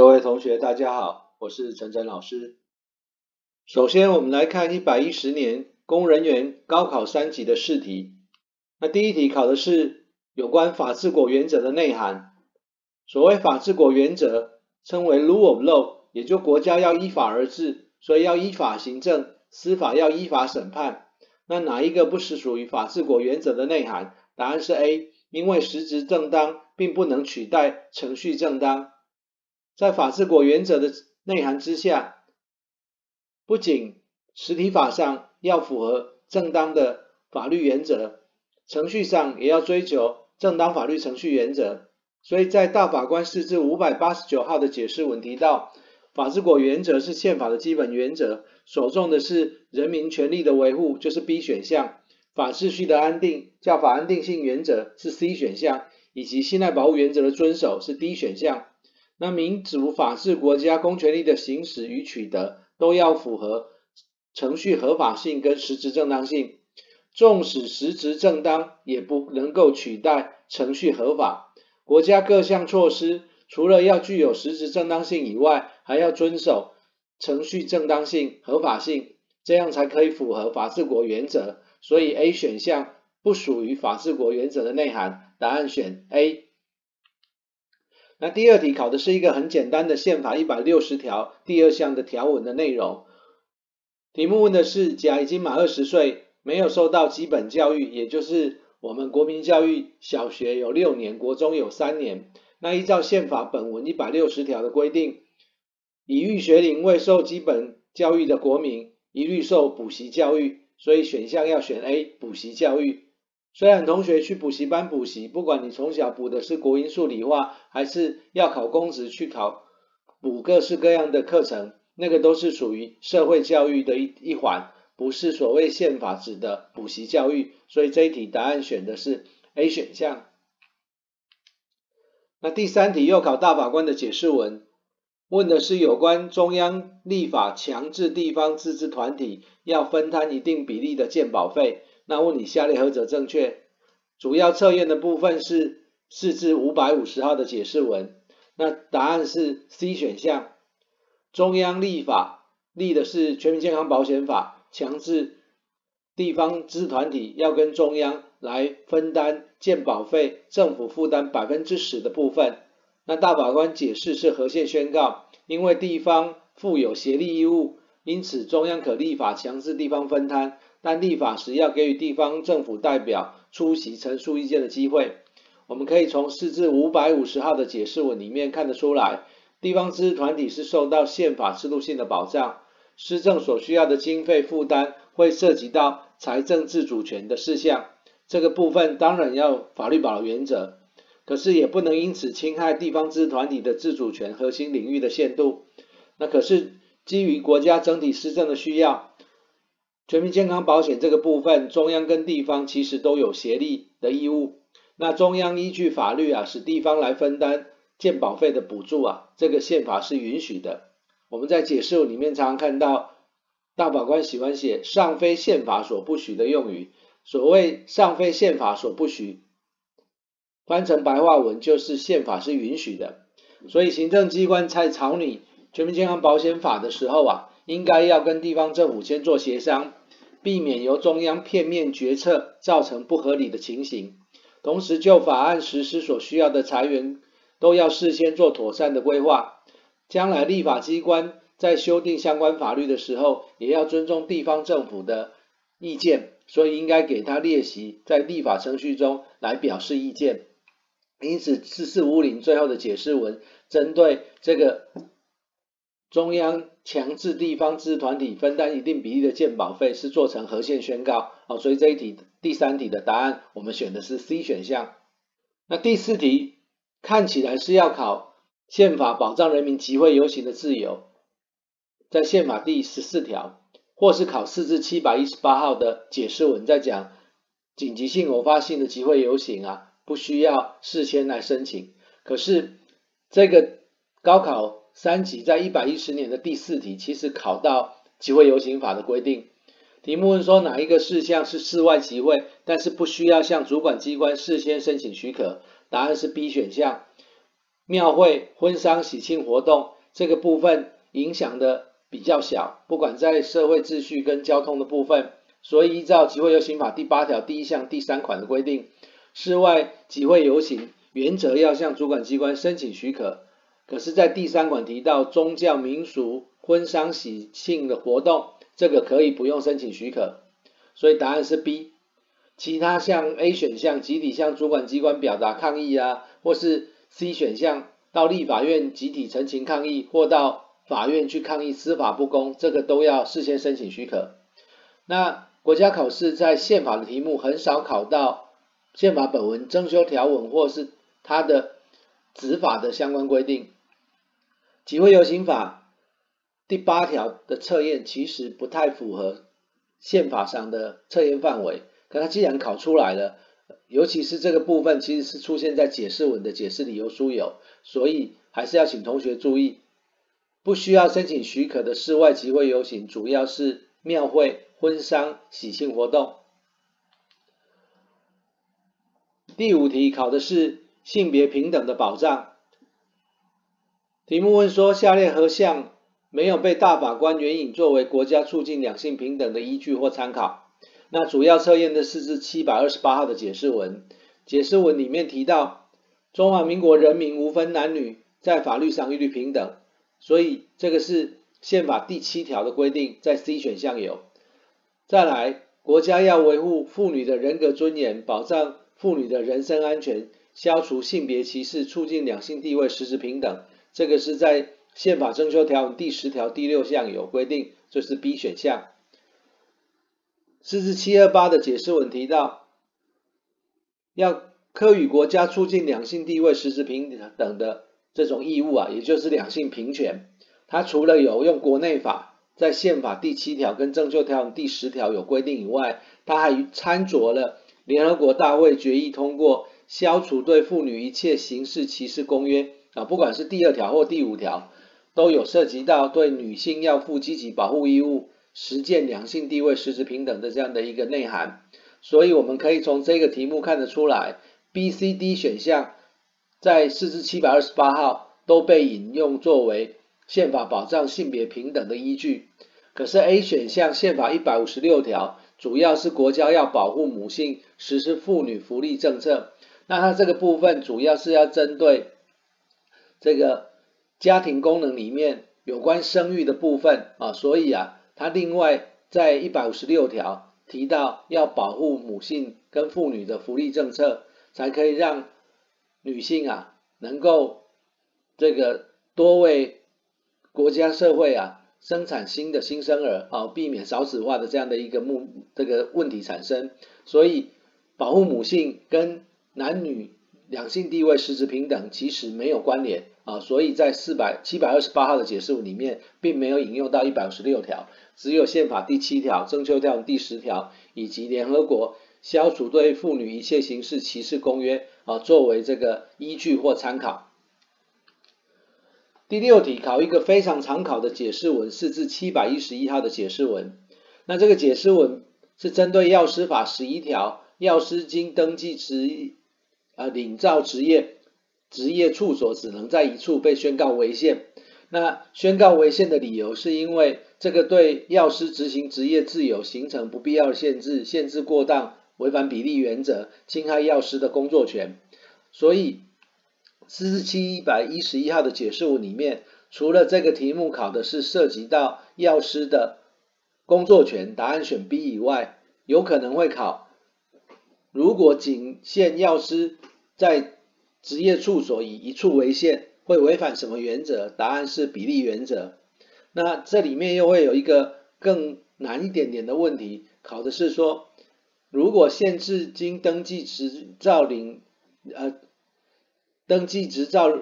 各位同学，大家好，我是陈晨老师。首先，我们来看一百一十年公人员高考三级的试题。那第一题考的是有关法治国原则的内涵。所谓法治国原则，称为 rule of law，也就国家要依法而治，所以要依法行政，司法要依法审判。那哪一个不是属于法治国原则的内涵？答案是 A，因为实质正当并不能取代程序正当。在法治国原则的内涵之下，不仅实体法上要符合正当的法律原则，程序上也要追求正当法律程序原则。所以在大法官释字五百八十九号的解释文提到，法治国原则是宪法的基本原则，所重的是人民权利的维护，就是 B 选项；法秩序的安定，叫法安定性原则是 C 选项，以及信赖保护原则的遵守是 D 选项。那民主法治国家公权力的行使与取得都要符合程序合法性跟实质正当性，纵使实质正当也不能够取代程序合法。国家各项措施除了要具有实质正当性以外，还要遵守程序正当性、合法性，这样才可以符合法治国原则。所以 A 选项不属于法治国原则的内涵，答案选 A。那第二题考的是一个很简单的宪法一百六十条第二项的条文的内容。题目问的是：甲已经满二十岁，没有受到基本教育，也就是我们国民教育，小学有六年，国中有三年。那依照宪法本文一百六十条的规定，已逾学龄未受基本教育的国民，一律受补习教育。所以选项要选 A，补习教育。虽然同学去补习班补习，不管你从小补的是国英数理化，还是要考公职去考补各式各样的课程，那个都是属于社会教育的一一环，不是所谓宪法指的补习教育。所以这一题答案选的是 A 选项。那第三题又考大法官的解释文，问的是有关中央立法强制地方自治团体要分摊一定比例的健保费。那问你下列何者正确？主要测验的部分是四至五百五十号的解释文。那答案是 C 选项。中央立法立的是全民健康保险法，强制地方自团体要跟中央来分担健保费，政府负担百分之十的部分。那大法官解释是合宪宣告，因为地方负有协力义务，因此中央可立法强制地方分摊。但立法时要给予地方政府代表出席陈述意见的机会。我们可以从释字五百五十号的解释文里面看得出来，地方自治团体是受到宪法制度性的保障，施政所需要的经费负担会涉及到财政自主权的事项，这个部分当然要法律保留原则，可是也不能因此侵害地方自治团体的自主权核心领域的限度。那可是基于国家整体施政的需要。全民健康保险这个部分，中央跟地方其实都有协力的义务。那中央依据法律啊，使地方来分担健保费的补助啊，这个宪法是允许的。我们在解释里面常常看到大法官喜欢写“尚非宪法所不许”的用语。所谓“尚非宪法所不许”，翻成白话文就是宪法是允许的。所以行政机关在草拟全民健康保险法的时候啊，应该要跟地方政府先做协商。避免由中央片面决策造成不合理的情形，同时就法案实施所需要的财源都要事先做妥善的规划。将来立法机关在修订相关法律的时候，也要尊重地方政府的意见，所以应该给他列席在立法程序中来表示意见。因此，四四五零最后的解释文针对这个。中央强制地方自治团体分担一定比例的健保费是做成合宪宣告，哦，所以这一题第三题的答案我们选的是 C 选项。那第四题看起来是要考宪法保障人民集会游行的自由，在宪法第十四条，或是考四至七百一十八号的解释文在讲紧急性偶发性的集会游行啊，不需要事先来申请。可是这个高考。三级在一百一十年的第四题，其实考到集会游行法的规定。题目问说哪一个事项是室外集会，但是不需要向主管机关事先申请许可？答案是 B 选项。庙会、婚丧喜庆活动这个部分影响的比较小，不管在社会秩序跟交通的部分，所以依照集会游行法第八条第一项第三款的规定，室外集会游行原则要向主管机关申请许可。可是，在第三款提到宗教民俗、婚丧喜庆的活动，这个可以不用申请许可。所以答案是 B。其他像 A 选项集体向主管机关表达抗议啊，或是 C 选项到立法院集体陈情抗议，或到法院去抗议司法不公，这个都要事先申请许可。那国家考试在宪法的题目很少考到宪法本文增修条文，或是它的执法的相关规定。集会游行法第八条的测验其实不太符合宪法上的测验范围。可它既然考出来了，尤其是这个部分其实是出现在解释文的解释理由书有，所以还是要请同学注意，不需要申请许可的室外集会游行，主要是庙会、婚丧、喜庆活动。第五题考的是性别平等的保障，题目问说下列何项没有被大法官援引作为国家促进两性平等的依据或参考？那主要测验的是至七百二十八号的解释文，解释文里面提到，中华民国人民无分男女，在法律上一律平等，所以这个是宪法第七条的规定，在 C 选项有。再来，国家要维护妇女的人格尊严，保障妇女的人身安全，消除性别歧视，促进两性地位实质平等，这个是在宪法征修条文第十条第六项有规定，这、是 B 选项。四至七二八的解释文提到，要科予国家促进两性地位实质平等的这种义务啊，也就是两性平权。它除了有用国内法在宪法第七条跟征修条文第十条有规定以外，它还参酌了联合国大会决议通过消除对妇女一切形式歧视公约啊，不管是第二条或第五条，都有涉及到对女性要负积极保护义务。实践两性地位实质平等的这样的一个内涵，所以我们可以从这个题目看得出来，B、C、D 选项在四至七百二十八号都被引用作为宪法保障性别平等的依据。可是 A 选项宪法一百五十六条主要是国家要保护母性，实施妇女福利政策，那它这个部分主要是要针对这个家庭功能里面有关生育的部分啊，所以啊。他另外在一百五十六条提到，要保护母性跟妇女的福利政策，才可以让女性啊能够这个多为国家社会啊生产新的新生儿啊，避免少子化的这样的一个目这个问题产生。所以保护母性跟男女两性地位实质平等其实没有关联啊，所以在四百七百二十八号的解释文里面，并没有引用到一百五十六条。只有宪法第七条、征求条第十条以及联合国消除对妇女一切形式歧视公约啊，作为这个依据或参考。第六题考一个非常常考的解释文，是至七百一十一号的解释文。那这个解释文是针对药师法十一条，药师经登记执呃领照职业职业处所只能在一处被宣告违宪。那宣告违宪的理由是因为这个对药师执行职业自由形成不必要的限制，限制过当，违反比例原则，侵害药师的工作权。所以四四七一百一十一号的解释文里面，除了这个题目考的是涉及到药师的工作权，答案选 B 以外，有可能会考，如果仅限药师在职业处所以一处为限。会违反什么原则？答案是比例原则。那这里面又会有一个更难一点点的问题，考的是说，如果限制经登记执照领呃登记执照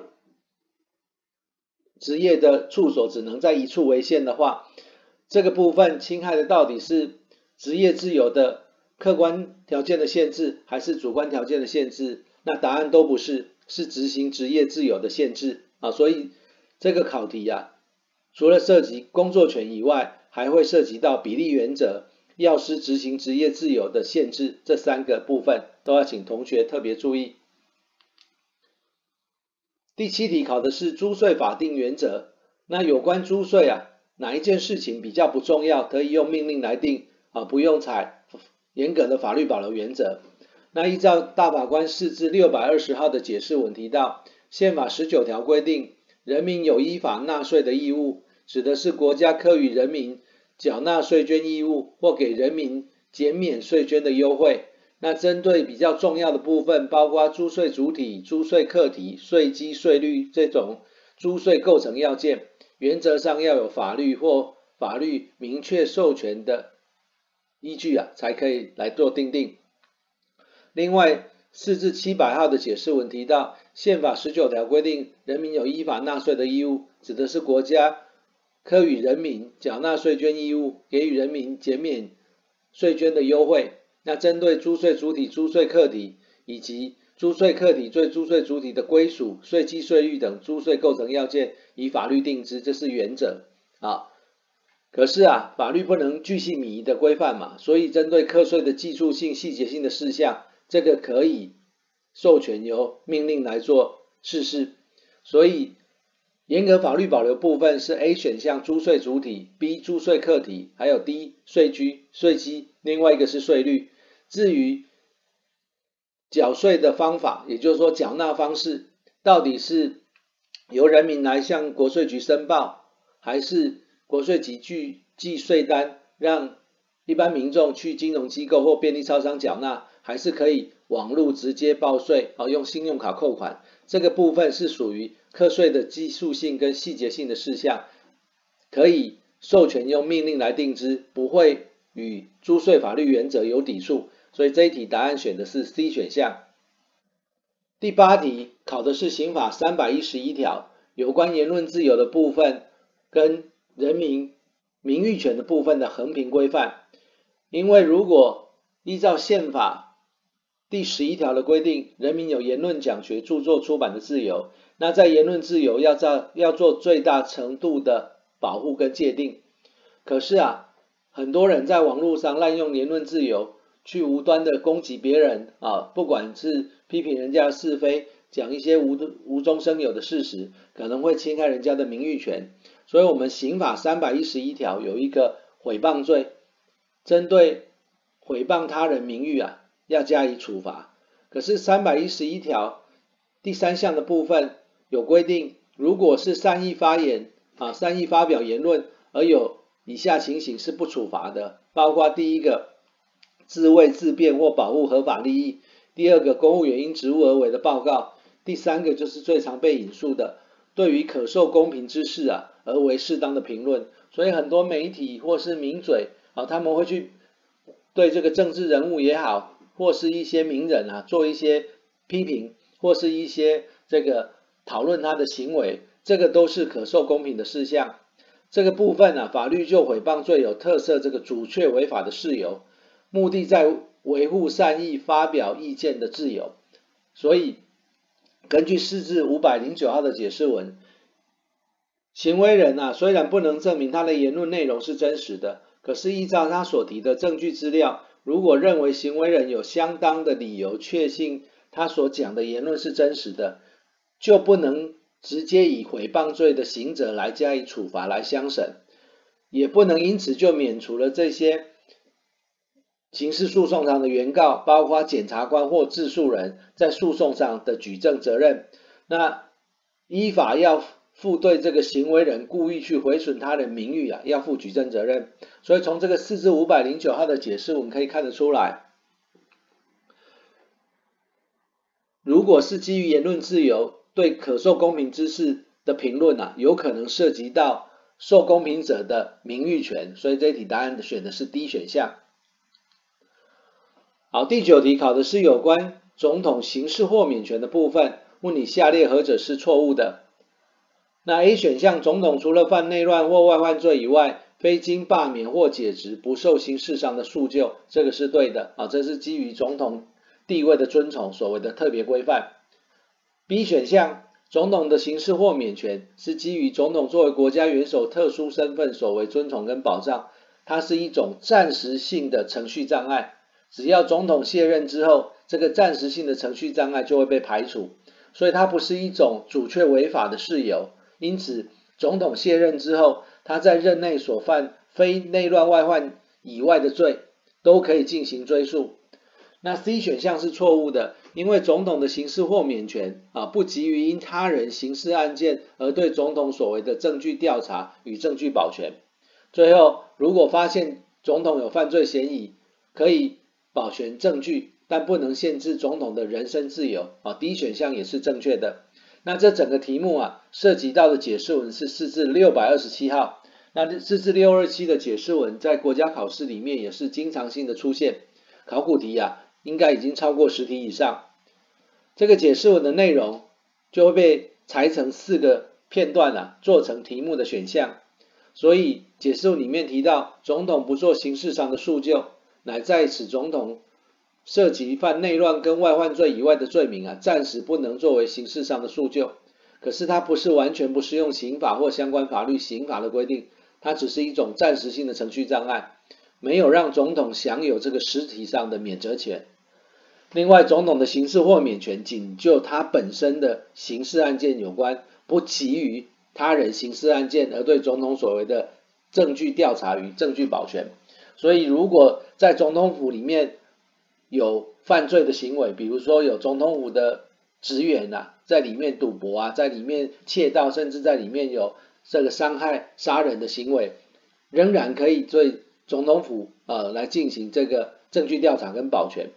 职业的处所只能在一处为限的话，这个部分侵害的到底是职业自由的客观条件的限制，还是主观条件的限制？那答案都不是。是执行职业自由的限制啊，所以这个考题啊，除了涉及工作权以外，还会涉及到比例原则、药师执行职业自由的限制这三个部分，都要请同学特别注意。第七题考的是租税法定原则。那有关租税啊，哪一件事情比较不重要，可以用命令来定啊，不用采严格的法律保留原则？那依照大法官释字六百二十号的解释文提到，宪法十九条规定，人民有依法纳税的义务，指的是国家课与人民缴纳税捐义务或给人民减免税捐的优惠。那针对比较重要的部分，包括租税主体、租税客体、税基、税率这种租税构成要件，原则上要有法律或法律明确授权的依据啊，才可以来做定定。另外，四至七百号的解释文提到，宪法十九条规定，人民有依法纳税的义务，指的是国家课予人民缴纳税捐义务，给予人民减免税捐的优惠。那针对租税主体、租税客体以及租税客体对租税主体的归属、税基、税率等租税构成要件，以法律定之，这是原则啊。可是啊，法律不能巨细靡遗的规范嘛，所以针对课税的技术性、细节性的事项，这个可以授权由命令来做释释。所以严格法律保留部分是 A 选项租税主体，B 租税客体，还有 D 税基、税基，另外一个是税率。至于缴税的方法，也就是说缴纳方式，到底是由人民来向国税局申报，还是国税局去寄税单让一般民众去金融机构或便利超商缴纳，还是可以网络直接报税，哦，用信用卡扣款，这个部分是属于课税的技术性跟细节性的事项，可以授权用命令来定之，不会与租税法律原则有抵触。所以这一题答案选的是 C 选项。第八题考的是刑法三百一十一条有关言论自由的部分跟人民名誉权的部分的衡平规范。因为如果依照宪法第十一条的规定，人民有言论、讲学、著作、出版的自由，那在言论自由要在要做最大程度的保护跟界定。可是啊，很多人在网络上滥用言论自由。去无端的攻击别人啊，不管是批评人家是非，讲一些无无中生有的事实，可能会侵害人家的名誉权。所以，我们刑法三百一十一条有一个诽谤罪，针对诽谤他人名誉啊，要加以处罚。可是三百一十一条第三项的部分有规定，如果是善意发言啊，善意发表言论，而有以下情形是不处罚的，包括第一个。自卫自辩或保护合法利益。第二个，公务员因职务而为的报告。第三个就是最常被引述的，对于可受公平之事啊而为适当的评论。所以很多媒体或是名嘴啊，他们会去对这个政治人物也好，或是一些名人啊做一些批评，或是一些这个讨论他的行为，这个都是可受公平的事项。这个部分啊，法律就诽谤罪有特色，这个阻却违法的事由。目的在维护善意发表意见的自由，所以根据释字五百零九号的解释文，行为人啊虽然不能证明他的言论内容是真实的，可是依照他所提的证据资料，如果认为行为人有相当的理由确信他所讲的言论是真实的，就不能直接以诽谤罪的刑责来加以处罚来相审，也不能因此就免除了这些。刑事诉讼上的原告，包括检察官或自诉人在诉讼上的举证责任，那依法要负对这个行为人故意去毁损他人名誉啊，要负举证责任。所以从这个四至五百零九号的解释，我们可以看得出来，如果是基于言论自由对可受公平之事的评论啊，有可能涉及到受公平者的名誉权，所以这一题答案选的是 D 选项。好，第九题考的是有关总统刑事豁免权的部分，问你下列何者是错误的？那 A 选项，总统除了犯内乱或外患罪以外，非经罢免或解职，不受刑事上的诉救，这个是对的啊，这是基于总统地位的尊崇所谓的特别规范。B 选项，总统的刑事豁免权是基于总统作为国家元首特殊身份所为尊崇跟保障，它是一种暂时性的程序障碍。只要总统卸任之后，这个暂时性的程序障碍就会被排除，所以它不是一种阻却违法的事由。因此，总统卸任之后，他在任内所犯非内乱外患以外的罪，都可以进行追诉。那 C 选项是错误的，因为总统的刑事豁免权啊，不急于因他人刑事案件而对总统所为的证据调查与证据保全。最后，如果发现总统有犯罪嫌疑，可以保全证据，但不能限制总统的人身自由啊。D 选项也是正确的。那这整个题目啊，涉及到的解释文是释字六百二十七号。那释字六二七的解释文在国家考试里面也是经常性的出现，考古题啊。应该已经超过十题以上，这个解释文的内容就会被裁成四个片段啊，做成题目的选项。所以解释文里面提到，总统不做形式上的诉救，乃在此总统涉及犯内乱跟外患罪以外的罪名啊，暂时不能作为刑事上的诉救。可是它不是完全不适用刑法或相关法律刑法的规定，它只是一种暂时性的程序障碍，没有让总统享有这个实体上的免责权。另外，总统的刑事豁免权仅就他本身的刑事案件有关，不及于他人刑事案件而对总统所为的证据调查与证据保全。所以，如果在总统府里面有犯罪的行为，比如说有总统府的职员啊，在里面赌博啊，在里面窃盗，甚至在里面有这个伤害、杀人的行为，仍然可以对总统府呃来进行这个证据调查跟保全。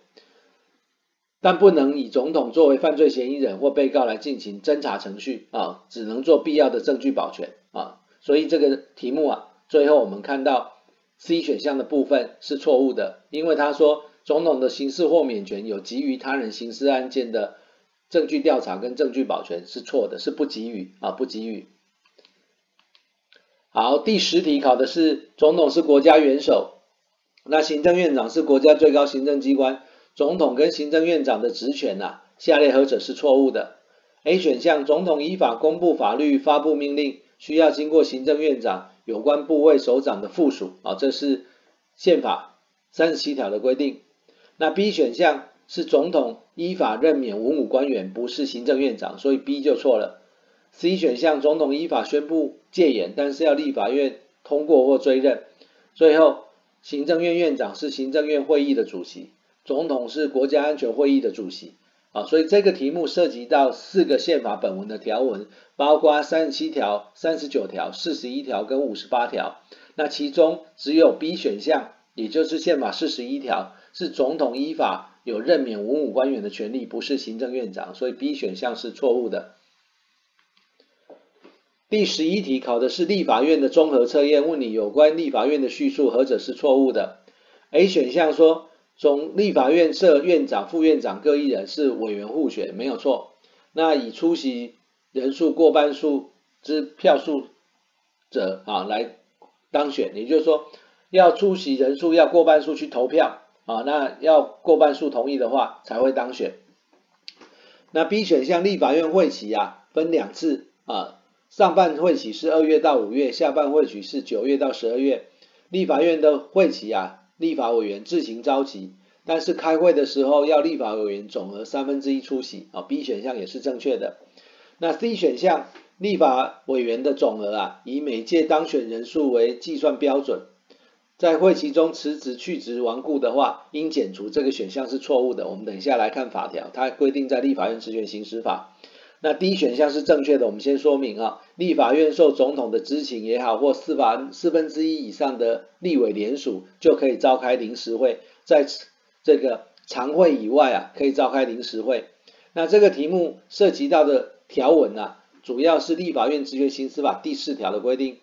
但不能以总统作为犯罪嫌疑人或被告来进行侦查程序啊，只能做必要的证据保全啊。所以这个题目啊，最后我们看到 C 选项的部分是错误的，因为他说总统的刑事豁免权有给予他人刑事案件的证据调查跟证据保全是错的，是不给予啊，不给予。好，第十题考的是总统是国家元首，那行政院长是国家最高行政机关。总统跟行政院长的职权呐、啊，下列何者是错误的？A 选项，总统依法公布法律、发布命令，需要经过行政院长有关部位首长的附属啊，这是宪法三十七条的规定。那 B 选项是总统依法任免文武官员，不是行政院长，所以 B 就错了。C 选项，总统依法宣布戒严，但是要立法院通过或追认。最后，行政院院长是行政院会议的主席。总统是国家安全会议的主席啊，所以这个题目涉及到四个宪法本文的条文，包括三十七条、三十九条、四十一条跟五十八条。那其中只有 B 选项，也就是宪法四十一条，是总统依法有任免文武官员的权利，不是行政院长，所以 B 选项是错误的。第十一题考的是立法院的综合测验，问你有关立法院的叙述何者是错误的？A 选项说。总立法院设院长、副院长各一人，是委员互选，没有错。那以出席人数过半数之票数者啊来当选，也就是说，要出席人数要过半数去投票啊，那要过半数同意的话才会当选。那 B 选项立法院会期啊分两次啊，上半会期是二月到五月，下半会期是九月到十二月。立法院的会期啊。立法委员自行召集，但是开会的时候要立法委员总额三分之一出席啊。B 选项也是正确的。那 C 选项，立法委员的总额啊，以每届当选人数为计算标准，在会期中辞职去职亡故的话，应减除。这个选项是错误的。我们等一下来看法条，它规定在立法院职权行使法。那 D 选项是正确的，我们先说明啊，立法院受总统的知情也好，或四法四分之一以上的立委联署，就可以召开临时会，在这个常会以外啊，可以召开临时会。那这个题目涉及到的条文啊，主要是立法院职权行使法第四条的规定。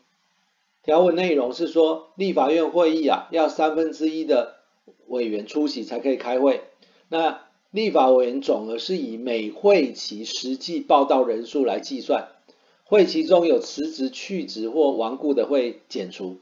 条文内容是说，立法院会议啊，要三分之一的委员出席才可以开会。那立法委员总额是以每会期实际报到人数来计算，会期中有辞职、去职或亡故的会减除，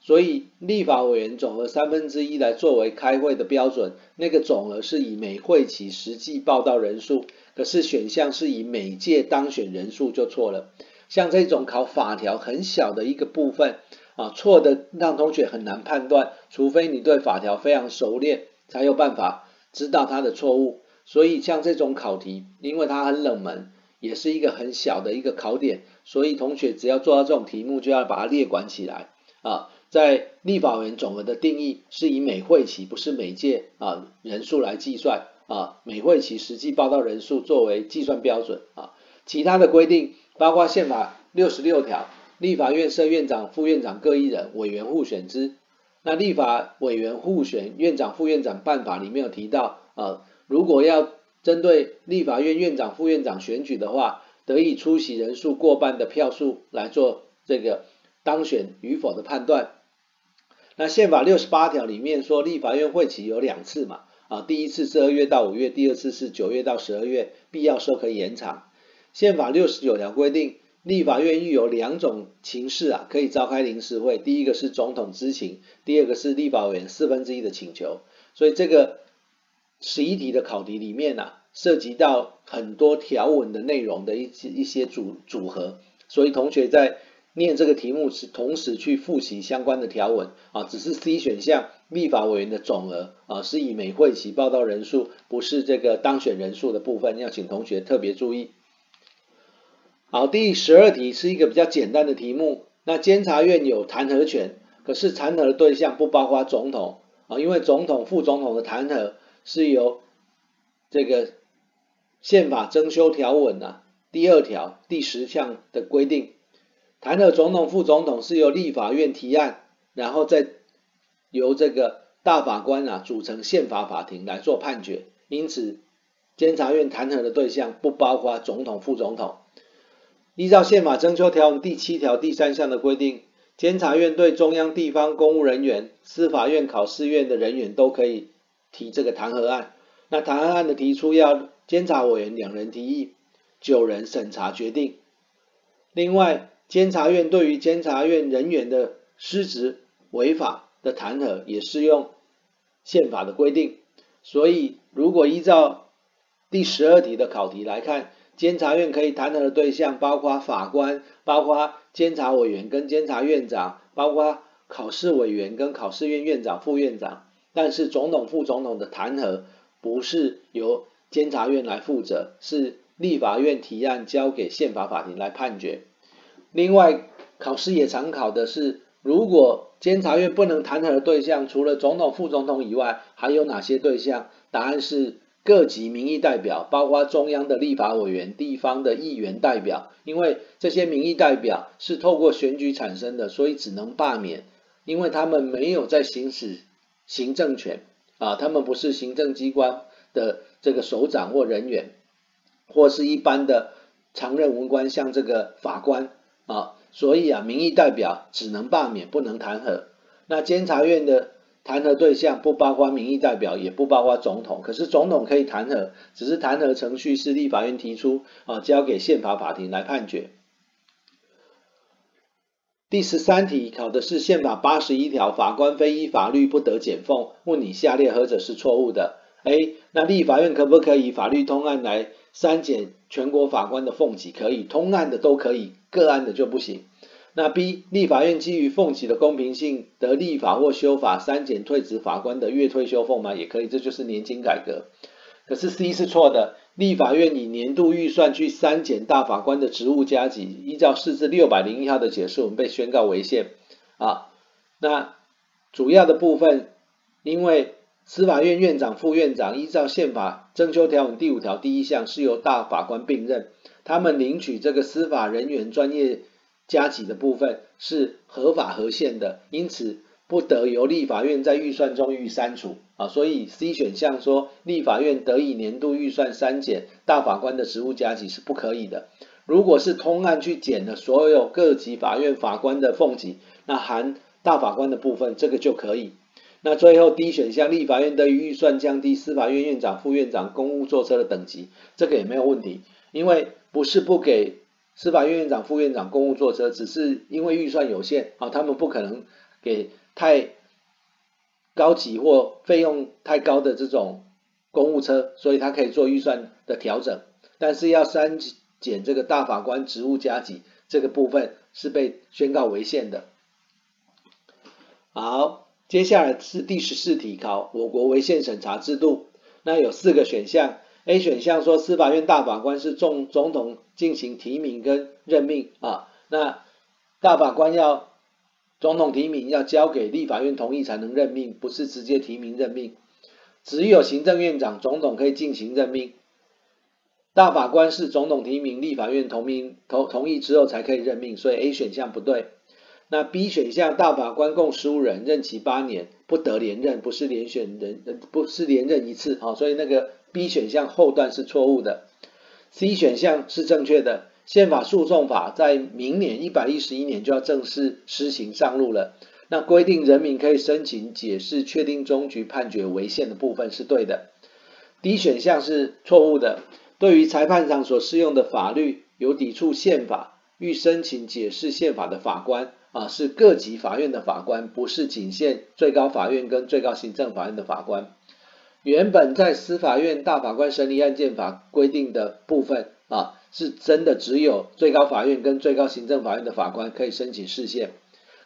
所以立法委员总额三分之一来作为开会的标准，那个总额是以每会期实际报到人数，可是选项是以每届当选人数就错了。像这种考法条很小的一个部分啊，错的让同学很难判断，除非你对法条非常熟练，才有办法。知道它的错误，所以像这种考题，因为它很冷门，也是一个很小的一个考点，所以同学只要做到这种题目，就要把它列管起来啊。在立法委员总额的定义是以每会期，不是每届啊人数来计算啊，每会期实际报到人数作为计算标准啊。其他的规定包括宪法六十六条，立法院设院长、副院长各一人，委员互选之。那立法委员互选院长、副院长办法里面有提到啊，如果要针对立法院院长、副院长选举的话，得以出席人数过半的票数来做这个当选与否的判断。那宪法六十八条里面说，立法院会期有两次嘛，啊，第一次是二月到五月，第二次是九月到十二月，必要时候可以延长。宪法六十九条规定，立法院遇有两种情势啊，可以召开临时会，第一个是总统知情，第二个是立法委员四分之一的请求。所以这个十一题的考题里面啊，涉及到很多条文的内容的一一些组组合，所以同学在。念这个题目时同时去复习相关的条文啊，只是 C 选项立法委员的总额啊是以每会期报到人数，不是这个当选人数的部分，要请同学特别注意。好，第十二题是一个比较简单的题目，那监察院有弹劾权，可是弹劾的对象不包括总统啊，因为总统、副总统的弹劾是由这个宪法增修条文啊第二条第十项的规定。弹劾总统、副总统是由立法院提案，然后再由这个大法官啊组成宪法法庭来做判决。因此，监察院弹劾的对象不包括总统、副总统。依照宪法增修条文第七条第三项的规定，监察院对中央地方公务人员、司法院、考试院的人员都可以提这个弹劾案。那弹劾案的提出要监察委员两人提议，九人审查决定。另外，监察院对于监察院人员的失职违法的弹劾，也适用宪法的规定。所以，如果依照第十二题的考题来看，监察院可以弹劾的对象包括法官、包括监察委员跟监察院长、包括考试委员跟考试院院长、副院长。但是，总统、副总统的弹劾不是由监察院来负责，是立法院提案交给宪法法庭来判决。另外，考试也常考的是，如果监察院不能弹劾的对象，除了总统、副总统以外，还有哪些对象？答案是各级民意代表，包括中央的立法委员、地方的议员代表。因为这些民意代表是透过选举产生的，所以只能罢免，因为他们没有在行使行政权啊，他们不是行政机关的这个首长或人员，或是一般的常任文官，像这个法官。啊，所以啊，民意代表只能罢免，不能弹劾。那监察院的弹劾对象不包括民意代表，也不包括总统。可是总统可以弹劾，只是弹劾程序是立法院提出，啊，交给宪法法庭来判决。第十三题考的是宪法八十一条，法官非依法律不得减俸。问你下列何者是错误的？A，那立法院可不可以法律通案来删减全国法官的俸给？可以，通案的都可以。个案的就不行。那 B 立法院基于俸给的公平性，得立法或修法删减退职法官的月退休俸吗？也可以，这就是年金改革。可是 C 是错的，立法院以年度预算去删减大法官的职务加给，依照释字六百零一号的解释，我们被宣告违宪啊。那主要的部分，因为司法院院长、副院长依照宪法增修条文第五条第一项是由大法官并任。他们领取这个司法人员专业加给的部分是合法合宪的，因此不得由立法院在预算中予以删除啊。所以 C 选项说立法院得以年度预算删减大法官的职务加给是不可以的。如果是通案去减了所有各级法院法官的俸给，那含大法官的部分，这个就可以。那最后 D 选项立法院得以预算降低司法院院长、副院长公务坐车的等级，这个也没有问题，因为。不是不给司法院院长、副院长公务坐车，只是因为预算有限啊，他们不可能给太高级或费用太高的这种公务车，所以他可以做预算的调整。但是要删减这个大法官职务加级这个部分是被宣告违宪的。好，接下来是第十四题，考我国违宪审查制度，那有四个选项。A 选项说司法院大法官是总总统进行提名跟任命啊，那大法官要总统提名，要交给立法院同意才能任命，不是直接提名任命。只有行政院长、总统可以进行任命，大法官是总统提名，立法院同名同同意之后才可以任命，所以 A 选项不对。那 B 选项，大法官共十五人，任期八年，不得连任，不是连选人，不是连任一次，好，所以那个 B 选项后段是错误的。C 选项是正确的，宪法诉讼法在明年一百一十一年就要正式施行上路了。那规定人民可以申请解释确定终局判决违宪的部分是对的。D 选项是错误的，对于裁判长所适用的法律有抵触宪法，欲申请解释宪法的法官。啊，是各级法院的法官，不是仅限最高法院跟最高行政法院的法官。原本在司法院大法官审理案件法规定的部分啊，是真的只有最高法院跟最高行政法院的法官可以申请释宪。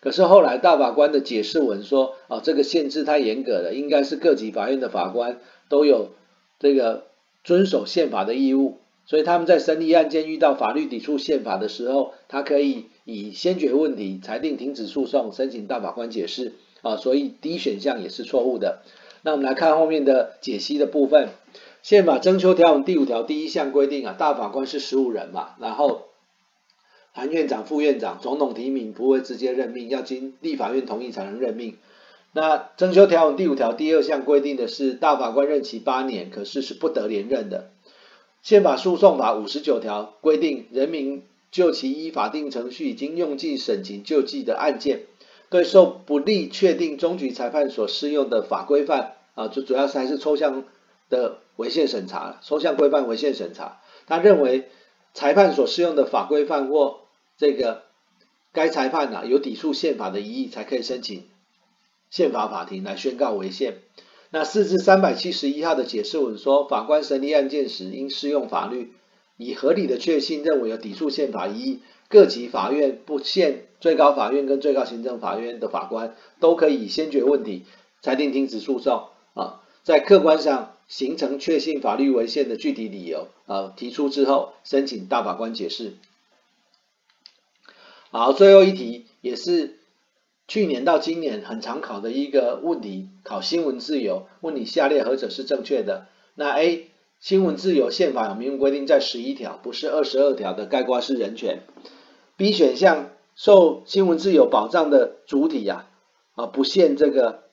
可是后来大法官的解释文说，啊，这个限制太严格了，应该是各级法院的法官都有这个遵守宪法的义务。所以他们在审理案件遇到法律抵触宪法的时候，他可以以先决问题裁定停止诉讼，申请大法官解释啊。所以 D 选项也是错误的。那我们来看后面的解析的部分。宪法征修条文第五条第一项规定啊，大法官是十五人嘛，然后含院长、副院长，总统提名不会直接任命，要经立法院同意才能任命。那征修条文第五条第二项规定的是大法官任期八年，可是是不得连任的。宪法诉讼法五十九条规定，人民就其依法定程序已经用尽审情救济的案件，对受不利确定终局裁判所适用的法规范啊，就主要是还是抽象的违宪审查，抽象规范违宪审查。他认为裁判所适用的法规范或这个该裁判啊有抵触宪法的疑义，才可以申请宪法法庭来宣告违宪。那四至三百七十一号的解释文说，法官审理案件时应适用法律，以合理的确信认为有抵触宪法疑义，各级法院不限最高法院跟最高行政法院的法官都可以先决问题裁定停止诉讼啊，在客观上形成确信法律违宪的具体理由啊提出之后，申请大法官解释。好，最后一题也是。去年到今年很常考的一个问题，考新闻自由，问你下列何者是正确的？那 A 新闻自由宪法有明文规定在十一条，不是二十二条的概括式人权。B 选项受新闻自由保障的主体呀，啊不限这个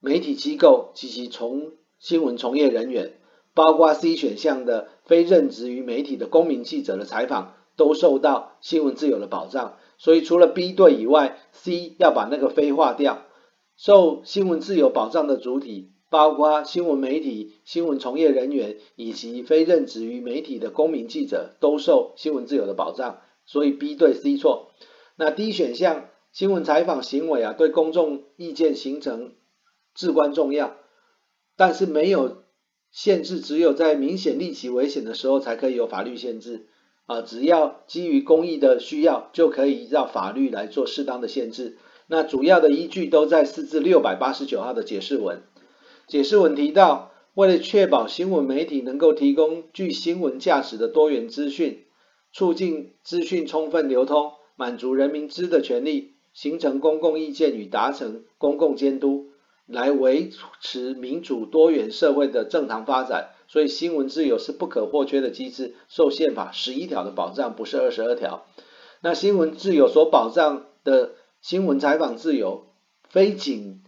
媒体机构及其从新闻从业人员，包括 C 选项的非任职于媒体的公民记者的采访，都受到新闻自由的保障。所以除了 B 对以外，C 要把那个非划掉。受新闻自由保障的主体，包括新闻媒体、新闻从业人员以及非任职于媒体的公民记者，都受新闻自由的保障。所以 B 对 C 错。那 D 选项，新闻采访行为啊，对公众意见形成至关重要，但是没有限制，只有在明显立即危险的时候才可以有法律限制。啊，只要基于公益的需要，就可以依照法律来做适当的限制。那主要的依据都在四至六百八十九号的解释文。解释文提到，为了确保新闻媒体能够提供具新闻价值的多元资讯，促进资讯充分流通，满足人民知的权利，形成公共意见与达成公共监督，来维持民主多元社会的正常发展。所以新闻自由是不可或缺的机制，受宪法十一条的保障，不是二十二条。那新闻自由所保障的新闻采访自由，非仅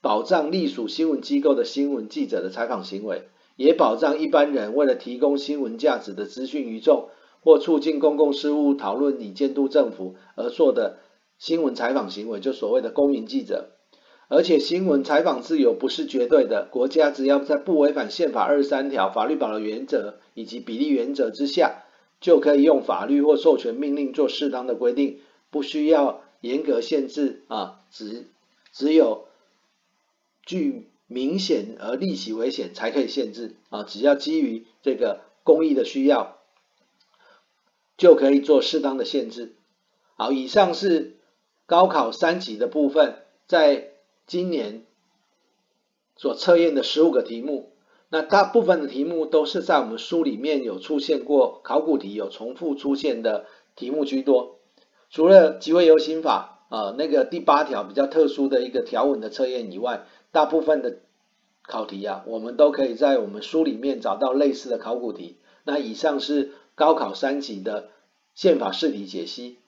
保障隶属新闻机构的新闻记者的采访行为，也保障一般人为了提供新闻价值的资讯于众，或促进公共事务讨论以监督政府而做的新闻采访行为，就所谓的公民记者。而且新闻采访自由不是绝对的，国家只要在不违反宪法二十三条法律保留原则以及比例原则之下，就可以用法律或授权命令做适当的规定，不需要严格限制啊，只只有具明显而立即危险才可以限制啊，只要基于这个公益的需要，就可以做适当的限制。好，以上是高考三级的部分，在今年所测验的十五个题目，那大部分的题目都是在我们书里面有出现过考古题，有重复出现的题目居多。除了集会游行法啊、呃，那个第八条比较特殊的一个条文的测验以外，大部分的考题啊，我们都可以在我们书里面找到类似的考古题。那以上是高考三级的宪法试题解析。